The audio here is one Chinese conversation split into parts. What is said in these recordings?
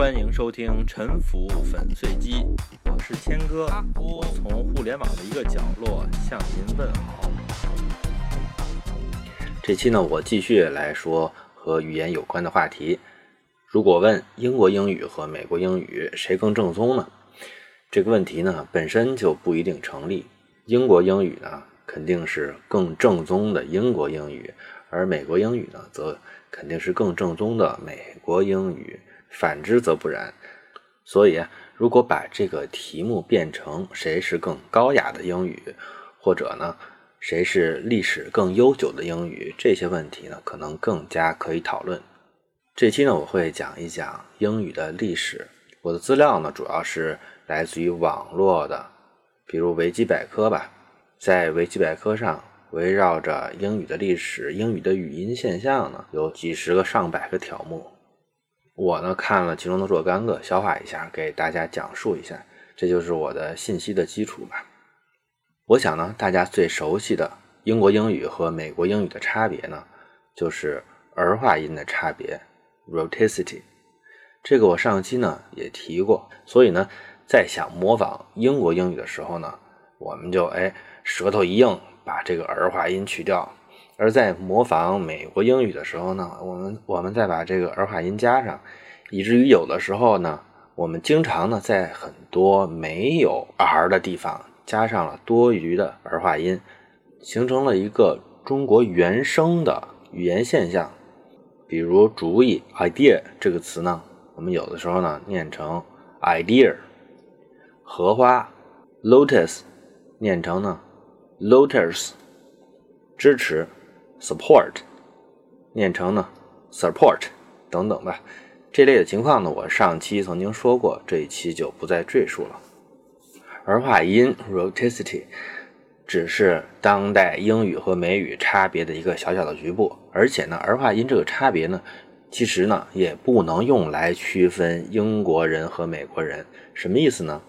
欢迎收听《沉浮粉碎机》，我是谦哥，我从互联网的一个角落向您问好。这期呢，我继续来说和语言有关的话题。如果问英国英语和美国英语谁更正宗呢？这个问题呢，本身就不一定成立。英国英语呢，肯定是更正宗的英国英语，而美国英语呢，则肯定是更正宗的美国英语。反之则不然。所以，如果把这个题目变成谁是更高雅的英语，或者呢，谁是历史更悠久的英语，这些问题呢，可能更加可以讨论。这期呢，我会讲一讲英语的历史。我的资料呢，主要是来自于网络的，比如维基百科吧。在维基百科上，围绕着英语的历史、英语的语音现象呢，有几十个、上百个条目。我呢看了其中的若干个，消化一下，给大家讲述一下，这就是我的信息的基础吧。我想呢，大家最熟悉的英国英语和美国英语的差别呢，就是儿化音的差别 Roticity，。这个我上期呢也提过，所以呢，在想模仿英国英语的时候呢，我们就哎舌头一硬，把这个儿化音去掉。而在模仿美国英语的时候呢，我们我们再把这个儿化音加上，以至于有的时候呢，我们经常呢在很多没有 r 的地方加上了多余的儿化音，形成了一个中国原生的语言现象。比如“主意 ”（idea） 这个词呢，我们有的时候呢念成 “idea”；荷花 （lotus） 念成呢 “lotus”；支持。support，念成呢 support 等等吧，这类的情况呢，我上期曾经说过，这一期就不再赘述了。儿化音，roticity，只是当代英语和美语差别的一个小小的局部，而且呢，儿化音这个差别呢，其实呢也不能用来区分英国人和美国人。什么意思呢？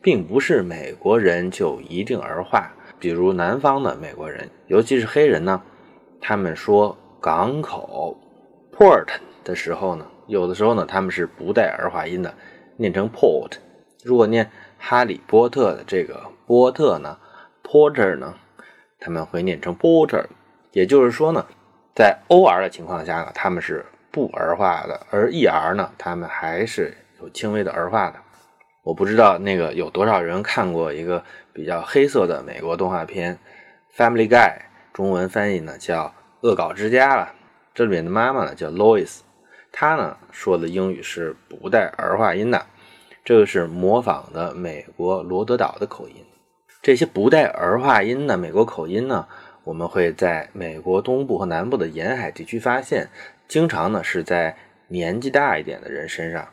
并不是美国人就一定儿化，比如南方的美国人，尤其是黑人呢。他们说港口 port 的时候呢，有的时候呢，他们是不带儿化音的，念成 port。如果念哈利波特的这个波特呢，porter 呢，他们会念成 porter。也就是说呢，在 or 的情况下呢，他们是不儿化的，而 er 呢，他们还是有轻微的儿化的。我不知道那个有多少人看过一个比较黑色的美国动画片《Family Guy》。中文翻译呢叫恶搞之家了。这里面的妈妈呢叫 Lois，她呢说的英语是不带儿化音的，这个是模仿的美国罗德岛的口音。这些不带儿化音的美国口音呢，我们会在美国东部和南部的沿海地区发现，经常呢是在年纪大一点的人身上。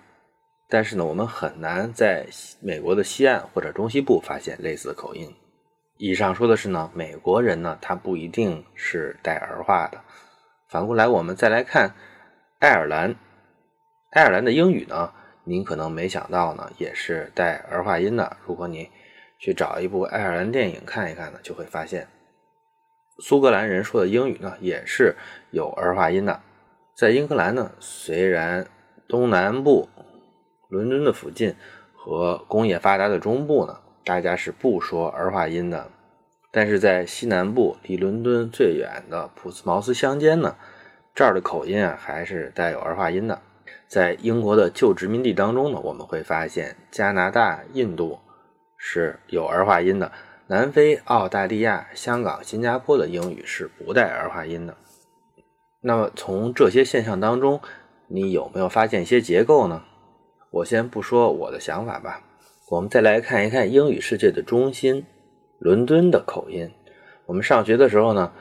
但是呢，我们很难在美国的西岸或者中西部发现类似的口音。以上说的是呢，美国人呢，他不一定是带儿化的。反过来，我们再来看爱尔兰，爱尔兰的英语呢，您可能没想到呢，也是带儿化音的。如果你去找一部爱尔兰电影看一看呢，就会发现，苏格兰人说的英语呢，也是有儿化音的。在英格兰呢，虽然东南部、伦敦的附近和工业发达的中部呢。大家是不说儿化音的，但是在西南部离伦敦最远的普斯茅斯乡间呢，这儿的口音啊还是带有儿化音的。在英国的旧殖民地当中呢，我们会发现加拿大、印度是有儿化音的，南非、澳大利亚、香港、新加坡的英语是不带儿化音的。那么从这些现象当中，你有没有发现一些结构呢？我先不说我的想法吧。我们再来看一看英语世界的中心——伦敦的口音。我们上学的时候呢，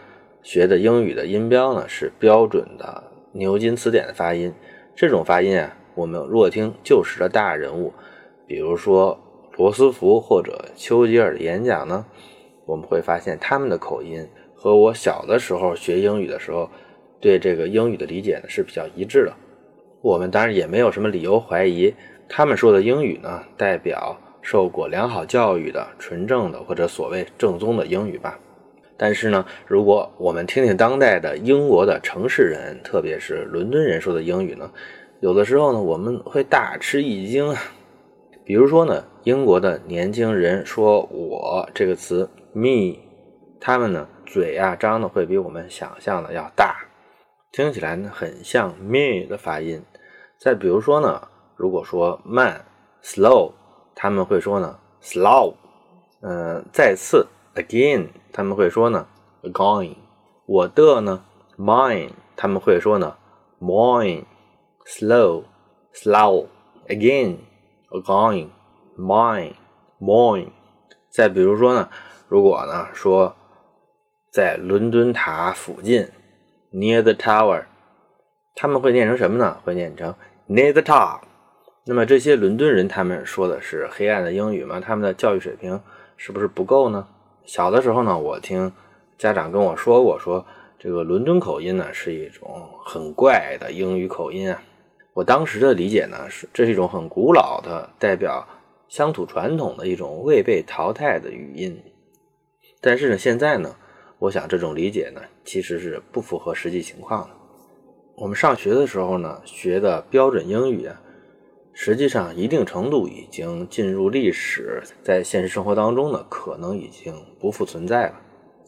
学的英语的音标呢是标准的牛津词典的发音。这种发音啊，我们若听旧时的大人物，比如说罗斯福或者丘吉尔的演讲呢，我们会发现他们的口音和我小的时候学英语的时候对这个英语的理解呢是比较一致的。我们当然也没有什么理由怀疑。他们说的英语呢，代表受过良好教育的纯正的或者所谓正宗的英语吧。但是呢，如果我们听听当代的英国的城市人，特别是伦敦人说的英语呢，有的时候呢，我们会大吃一惊啊。比如说呢，英国的年轻人说“我”这个词 “me”，他们呢嘴啊张的会比我们想象的要大，听起来呢很像 “me” 的发音。再比如说呢，如果说慢 “slow”，他们会说呢 “slow”。嗯，再次 “again”，他们会说呢 “going”。我的呢 “mine”，他们会说呢 “mine”。slow, slow, again, again, mine, mine。再比如说呢，如果呢说在伦敦塔附近，near the tower，他们会念成什么呢？会念成 near the top。那么这些伦敦人他们说的是黑暗的英语吗？他们的教育水平是不是不够呢？小的时候呢，我听家长跟我说过，说这个伦敦口音呢是一种很怪的英语口音啊。我当时的理解呢，是这是一种很古老的、代表乡土传统的一种未被淘汰的语音。但是呢，现在呢，我想这种理解呢，其实是不符合实际情况的。我们上学的时候呢，学的标准英语啊，实际上一定程度已经进入历史，在现实生活当中呢，可能已经不复存在了。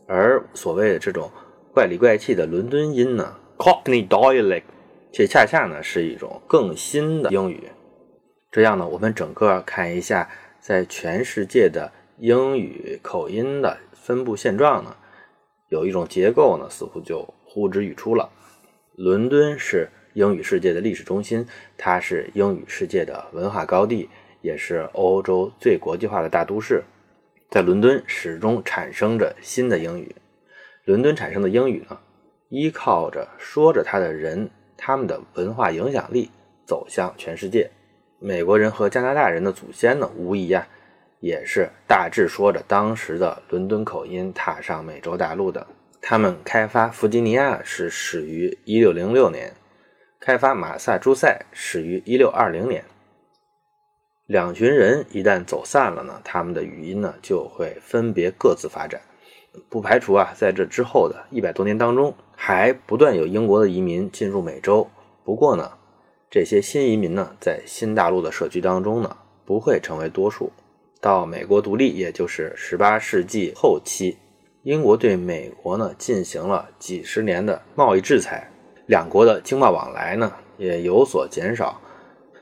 而所谓的这种怪里怪气的伦敦音呢，Cockney dialect。这恰恰呢是一种更新的英语。这样呢，我们整个看一下在全世界的英语口音的分布现状呢，有一种结构呢，似乎就呼之欲出了。伦敦是英语世界的历史中心，它是英语世界的文化高地，也是欧洲最国际化的大都市。在伦敦始终产生着新的英语。伦敦产生的英语呢，依靠着说着它的人。他们的文化影响力走向全世界。美国人和加拿大人的祖先呢，无疑啊，也是大致说着当时的伦敦口音踏上美洲大陆的。他们开发弗吉尼亚是始于1606年，开发马萨诸塞始于1620年。两群人一旦走散了呢，他们的语音呢就会分别各自发展。不排除啊，在这之后的一百多年当中。还不断有英国的移民进入美洲，不过呢，这些新移民呢，在新大陆的社区当中呢，不会成为多数。到美国独立，也就是十八世纪后期，英国对美国呢进行了几十年的贸易制裁，两国的经贸往来呢也有所减少。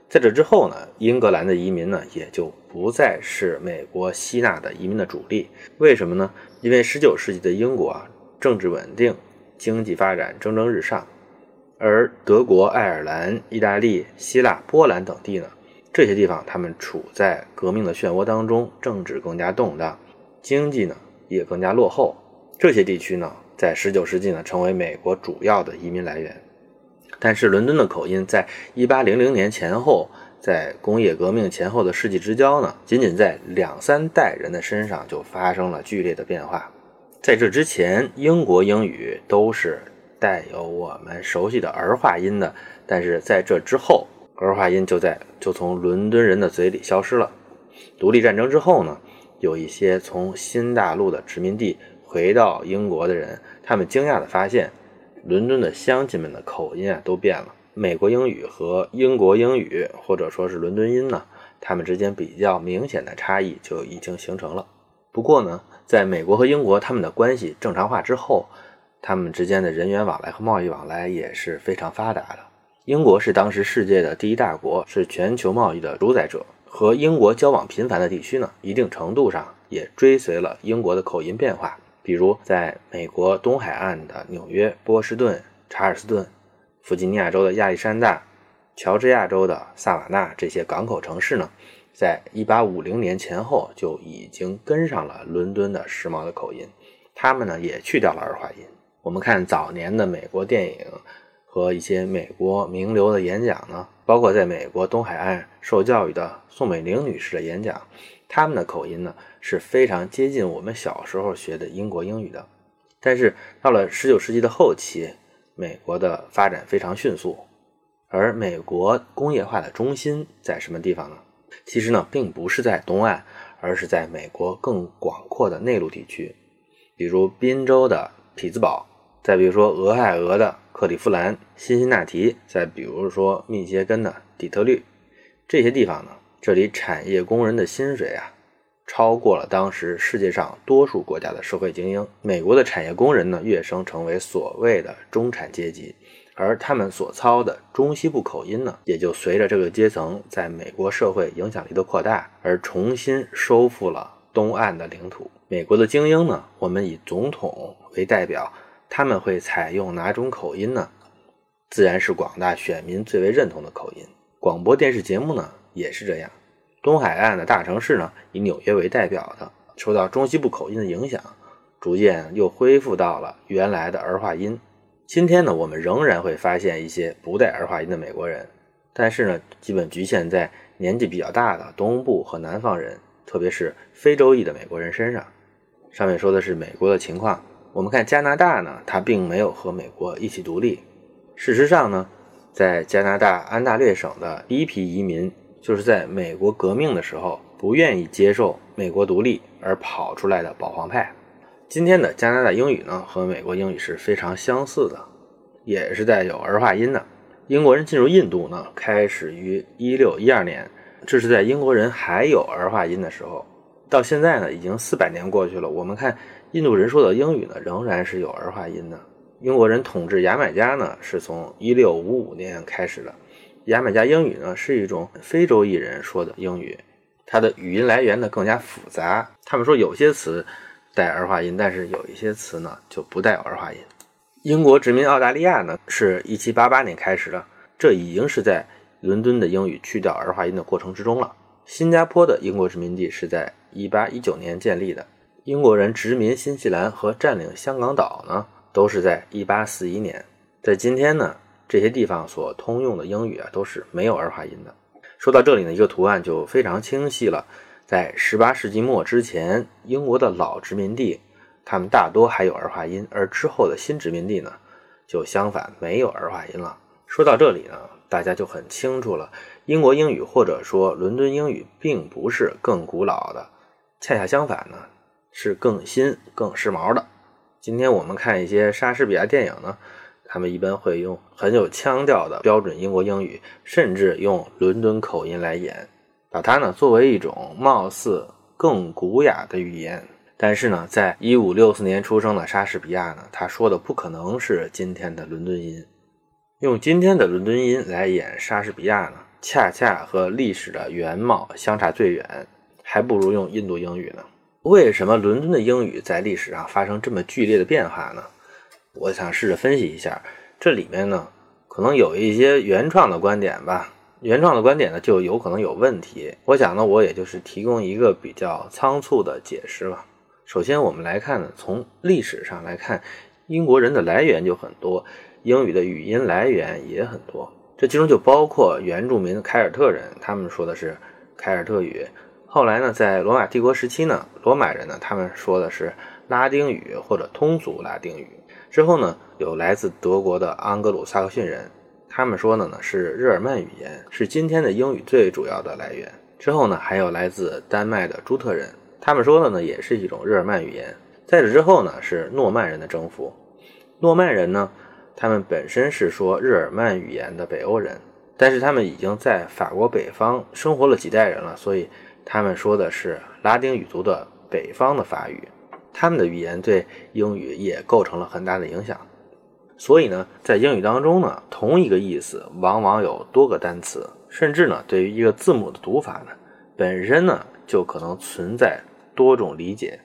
在这之后呢，英格兰的移民呢也就不再是美国吸纳的移民的主力。为什么呢？因为十九世纪的英国啊，政治稳定。经济发展蒸蒸日上，而德国、爱尔兰、意大利、希腊、波兰等地呢？这些地方他们处在革命的漩涡当中，政治更加动荡，经济呢也更加落后。这些地区呢，在19世纪呢，成为美国主要的移民来源。但是，伦敦的口音在1800年前后，在工业革命前后的世纪之交呢，仅仅在两三代人的身上就发生了剧烈的变化。在这之前，英国英语都是带有我们熟悉的儿化音的，但是在这之后，儿化音就在就从伦敦人的嘴里消失了。独立战争之后呢，有一些从新大陆的殖民地回到英国的人，他们惊讶地发现，伦敦的乡亲们的口音啊都变了。美国英语和英国英语，或者说是伦敦音呢，他们之间比较明显的差异就已经形成了。不过呢。在美国和英国他们的关系正常化之后，他们之间的人员往来和贸易往来也是非常发达的。英国是当时世界的第一大国，是全球贸易的主宰者。和英国交往频繁的地区呢，一定程度上也追随了英国的口音变化。比如，在美国东海岸的纽约、波士顿、查尔斯顿，弗吉尼亚州的亚历山大、乔治亚州的萨瓦纳这些港口城市呢。在一八五零年前后就已经跟上了伦敦的时髦的口音，他们呢也去掉了儿化音。我们看早年的美国电影和一些美国名流的演讲呢，包括在美国东海岸受教育的宋美龄女士的演讲，他们的口音呢是非常接近我们小时候学的英国英语的。但是到了十九世纪的后期，美国的发展非常迅速，而美国工业化的中心在什么地方呢？其实呢，并不是在东岸，而是在美国更广阔的内陆地区，比如宾州的匹兹堡，再比如说俄亥俄的克利夫兰、辛辛那提，再比如说密歇根的底特律这些地方呢，这里产业工人的薪水啊，超过了当时世界上多数国家的社会精英。美国的产业工人呢，跃升成为所谓的中产阶级。而他们所操的中西部口音呢，也就随着这个阶层在美国社会影响力的扩大，而重新收复了东岸的领土。美国的精英呢，我们以总统为代表，他们会采用哪种口音呢？自然是广大选民最为认同的口音。广播电视节目呢，也是这样。东海岸的大城市呢，以纽约为代表的，受到中西部口音的影响，逐渐又恢复到了原来的儿化音。今天呢，我们仍然会发现一些不带儿化音的美国人，但是呢，基本局限在年纪比较大的东部和南方人，特别是非洲裔的美国人身上。上面说的是美国的情况，我们看加拿大呢，它并没有和美国一起独立。事实上呢，在加拿大安大略省的第一批移民，就是在美国革命的时候不愿意接受美国独立而跑出来的保皇派。今天的加拿大英语呢，和美国英语是非常相似的，也是带有儿化音的。英国人进入印度呢，开始于一六一二年，这是在英国人还有儿化音的时候。到现在呢，已经四百年过去了。我们看印度人说的英语呢，仍然是有儿化音的。英国人统治牙买加呢，是从一六五五年开始的。牙买加英语呢，是一种非洲裔人说的英语，它的语音来源呢更加复杂。他们说有些词。带儿化音，但是有一些词呢就不带儿化音。英国殖民澳大利亚呢是一七八八年开始的，这已经是在伦敦的英语去掉儿化音的过程之中了。新加坡的英国殖民地是在一八一九年建立的。英国人殖民新西兰和占领香港岛呢都是在一八四一年。在今天呢，这些地方所通用的英语啊都是没有儿化音的。说到这里呢，一个图案就非常清晰了。在十八世纪末之前，英国的老殖民地，他们大多还有儿化音，而之后的新殖民地呢，就相反没有儿化音了。说到这里呢，大家就很清楚了，英国英语或者说伦敦英语并不是更古老的，恰恰相反呢，是更新、更时髦的。今天我们看一些莎士比亚电影呢，他们一般会用很有腔调的标准英国英语，甚至用伦敦口音来演。把它呢作为一种貌似更古雅的语言，但是呢，在一五六四年出生的莎士比亚呢，他说的不可能是今天的伦敦音。用今天的伦敦音来演莎士比亚呢，恰恰和历史的原貌相差最远，还不如用印度英语呢。为什么伦敦的英语在历史上发生这么剧烈的变化呢？我想试着分析一下，这里面呢，可能有一些原创的观点吧。原创的观点呢，就有可能有问题。我想呢，我也就是提供一个比较仓促的解释吧。首先，我们来看呢，从历史上来看，英国人的来源就很多，英语的语音来源也很多。这其中就包括原住民凯尔特人，他们说的是凯尔特语。后来呢，在罗马帝国时期呢，罗马人呢，他们说的是拉丁语或者通俗拉丁语。之后呢，有来自德国的安格鲁萨克逊人。他们说的呢是日耳曼语言，是今天的英语最主要的来源。之后呢，还有来自丹麦的朱特人，他们说的呢也是一种日耳曼语言。在这之后呢，是诺曼人的征服。诺曼人呢，他们本身是说日耳曼语言的北欧人，但是他们已经在法国北方生活了几代人了，所以他们说的是拉丁语族的北方的法语。他们的语言对英语也构成了很大的影响。所以呢，在英语当中呢，同一个意思往往有多个单词，甚至呢，对于一个字母的读法呢，本身呢就可能存在多种理解，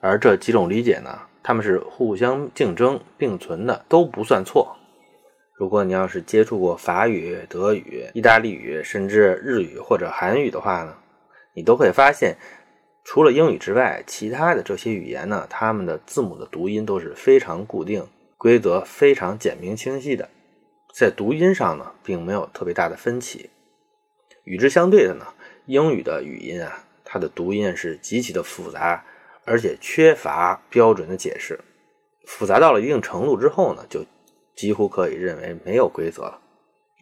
而这几种理解呢，他们是互相竞争并存的，都不算错。如果你要是接触过法语、德语、意大利语，甚至日语或者韩语的话呢，你都会发现，除了英语之外，其他的这些语言呢，它们的字母的读音都是非常固定。规则非常简明清晰的，在读音上呢，并没有特别大的分歧。与之相对的呢，英语的语音啊，它的读音是极其的复杂，而且缺乏标准的解释。复杂到了一定程度之后呢，就几乎可以认为没有规则了。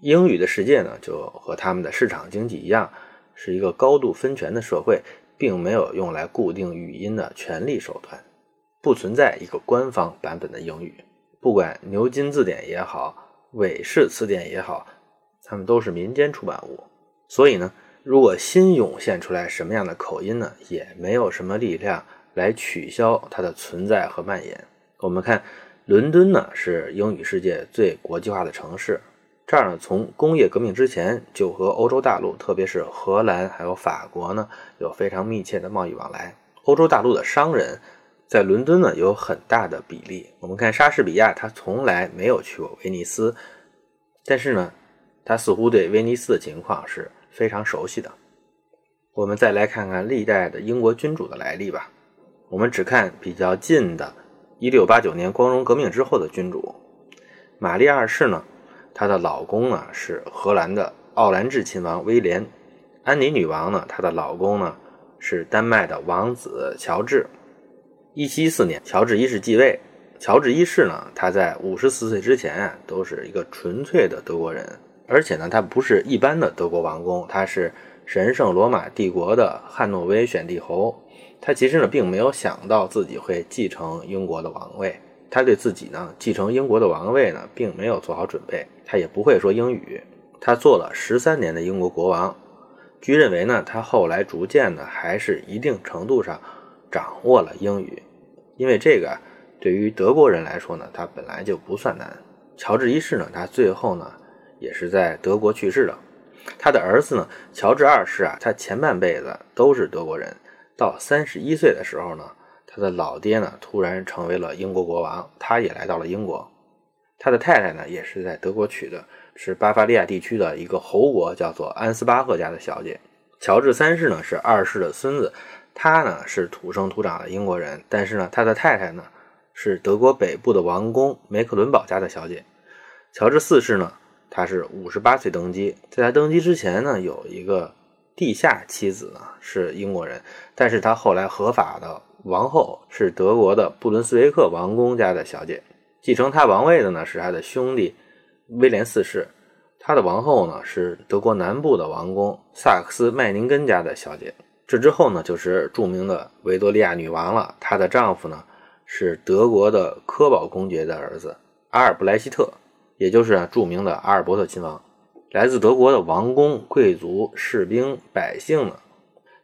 英语的世界呢，就和他们的市场经济一样，是一个高度分权的社会，并没有用来固定语音的权利手段，不存在一个官方版本的英语。不管牛津字典也好，韦氏词典也好，它们都是民间出版物。所以呢，如果新涌现出来什么样的口音呢，也没有什么力量来取消它的存在和蔓延。我们看，伦敦呢是英语世界最国际化的城市。这儿呢，从工业革命之前就和欧洲大陆，特别是荷兰还有法国呢，有非常密切的贸易往来。欧洲大陆的商人在伦敦呢有很大的比例。我们看莎士比亚，他从来没有去过威尼斯，但是呢，他似乎对威尼斯的情况是非常熟悉的。我们再来看看历代的英国君主的来历吧。我们只看比较近的1689年光荣革命之后的君主，玛丽二世呢。她的老公呢是荷兰的奥兰治亲王威廉，安妮女王呢，她的老公呢是丹麦的王子乔治。一七一四年，乔治一世继位。乔治一世呢，他在五十四岁之前啊，都是一个纯粹的德国人，而且呢，他不是一般的德国王公，他是神圣罗马帝国的汉诺威选帝侯。他其实呢，并没有想到自己会继承英国的王位。他对自己呢继承英国的王位呢，并没有做好准备，他也不会说英语。他做了十三年的英国国王，据认为呢，他后来逐渐呢还是一定程度上掌握了英语，因为这个对于德国人来说呢，他本来就不算难。乔治一世呢，他最后呢也是在德国去世的。他的儿子呢，乔治二世啊，他前半辈子都是德国人，到三十一岁的时候呢。他的老爹呢，突然成为了英国国王，他也来到了英国。他的太太呢，也是在德国娶的，是巴伐利亚地区的一个侯国，叫做安斯巴赫家的小姐。乔治三世呢，是二世的孙子，他呢是土生土长的英国人，但是呢，他的太太呢是德国北部的王公梅克伦堡家的小姐。乔治四世呢，他是五十八岁登基，在他登基之前呢，有一个地下妻子呢是英国人，但是他后来合法的。王后是德国的布伦斯维克王公家的小姐，继承他王位的呢是他的兄弟威廉四世。他的王后呢是德国南部的王公萨克斯麦宁根家的小姐。这之后呢就是著名的维多利亚女王了。她的丈夫呢是德国的科堡公爵的儿子阿尔布莱希特，也就是著名的阿尔伯特亲王。来自德国的王公、贵族、士兵、百姓呢，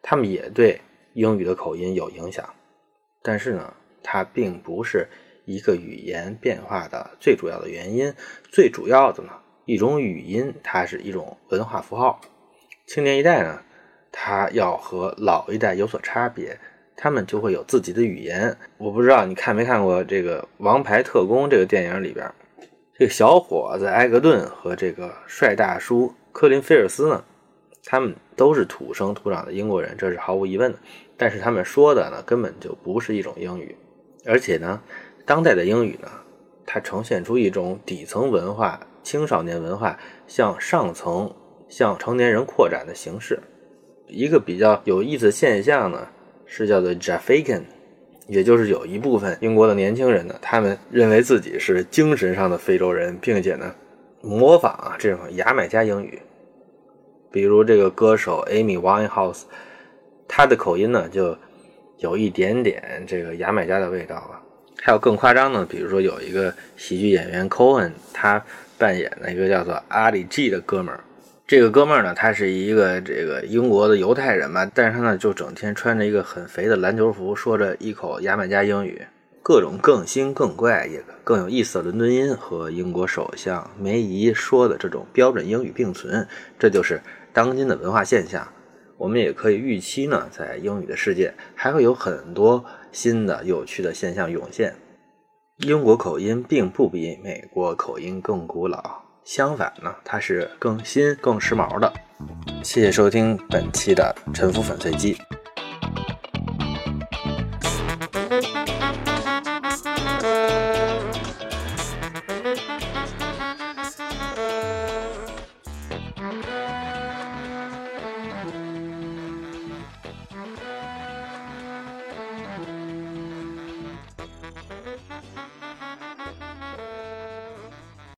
他们也对英语的口音有影响。但是呢，它并不是一个语言变化的最主要的原因。最主要的呢，一种语音，它是一种文化符号。青年一代呢，他要和老一代有所差别，他们就会有自己的语言。我不知道你看没看过这个《王牌特工》这个电影里边，这个小伙子埃格顿和这个帅大叔科林菲尔斯呢，他们都是土生土长的英国人，这是毫无疑问的。但是他们说的呢，根本就不是一种英语，而且呢，当代的英语呢，它呈现出一种底层文化、青少年文化向上层、向成年人扩展的形式。一个比较有意思的现象呢，是叫做 Jaffican，也就是有一部分英国的年轻人呢，他们认为自己是精神上的非洲人，并且呢，模仿啊这种牙买加英语，比如这个歌手 Amy Winehouse。他的口音呢，就有一点点这个牙买加的味道了。还有更夸张的，比如说有一个喜剧演员 Cohen，他扮演的一个叫做阿里 G 的哥们儿。这个哥们儿呢，他是一个这个英国的犹太人嘛，但是他呢就整天穿着一个很肥的篮球服，说着一口牙买加英语，各种更新更怪也更有意思的伦敦音和英国首相梅姨说的这种标准英语并存，这就是当今的文化现象。我们也可以预期呢，在英语的世界还会有很多新的有趣的现象涌现。英国口音并不比美国口音更古老，相反呢，它是更新、更时髦的。谢谢收听本期的《沉浮粉碎机》。